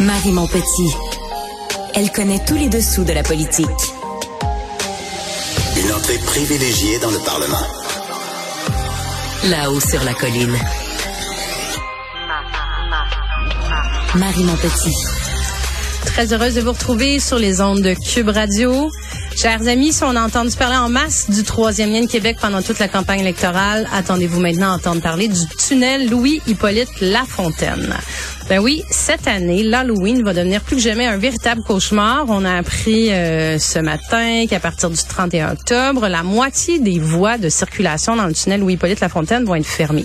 Marie Montpetit. Elle connaît tous les dessous de la politique. Une entrée privilégiée dans le Parlement. Là-haut sur la colline. Marie Montpetit. Très heureuse de vous retrouver sur les ondes de Cube Radio. Chers amis, si on a entendu parler en masse du troisième lien de Québec pendant toute la campagne électorale, attendez-vous maintenant à entendre parler du tunnel Louis-Hippolyte Lafontaine. Ben oui, cette année, l'Halloween va devenir plus que jamais un véritable cauchemar. On a appris euh, ce matin qu'à partir du 31 octobre, la moitié des voies de circulation dans le tunnel Louis-Hippolyte Lafontaine vont être fermées.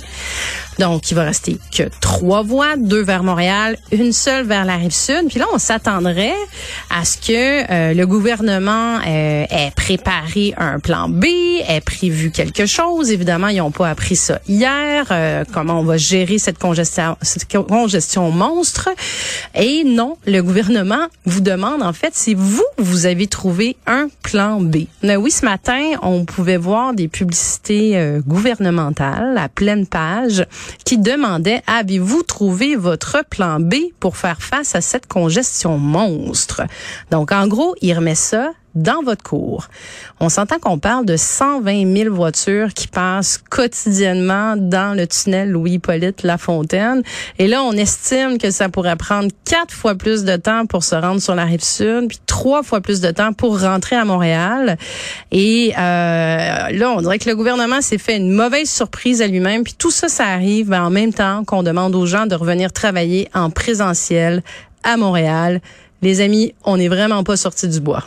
Donc, il va rester que trois voies, deux vers Montréal, une seule vers la rive sud. Puis là, on s'attendrait à ce que euh, le gouvernement euh, ait préparé un plan B, ait prévu quelque chose. Évidemment, ils n'ont pas appris ça hier. Euh, comment on va gérer cette congestion, cette congestion monstre? Et non, le gouvernement vous demande en fait si vous vous avez trouvé un plan B. Oui, ce matin, on pouvait voir des publicités gouvernementales à pleine page qui demandait avez-vous trouvé votre plan B pour faire face à cette congestion monstre? Donc en gros, il remet ça dans votre cours. On s'entend qu'on parle de 120 000 voitures qui passent quotidiennement dans le tunnel Louis-Hippolyte Lafontaine. Et là, on estime que ça pourrait prendre quatre fois plus de temps pour se rendre sur la rive sud, puis trois fois plus de temps pour rentrer à Montréal. Et euh, là, on dirait que le gouvernement s'est fait une mauvaise surprise à lui-même. Puis tout ça, ça arrive en même temps qu'on demande aux gens de revenir travailler en présentiel à Montréal. Les amis, on n'est vraiment pas sortis du bois.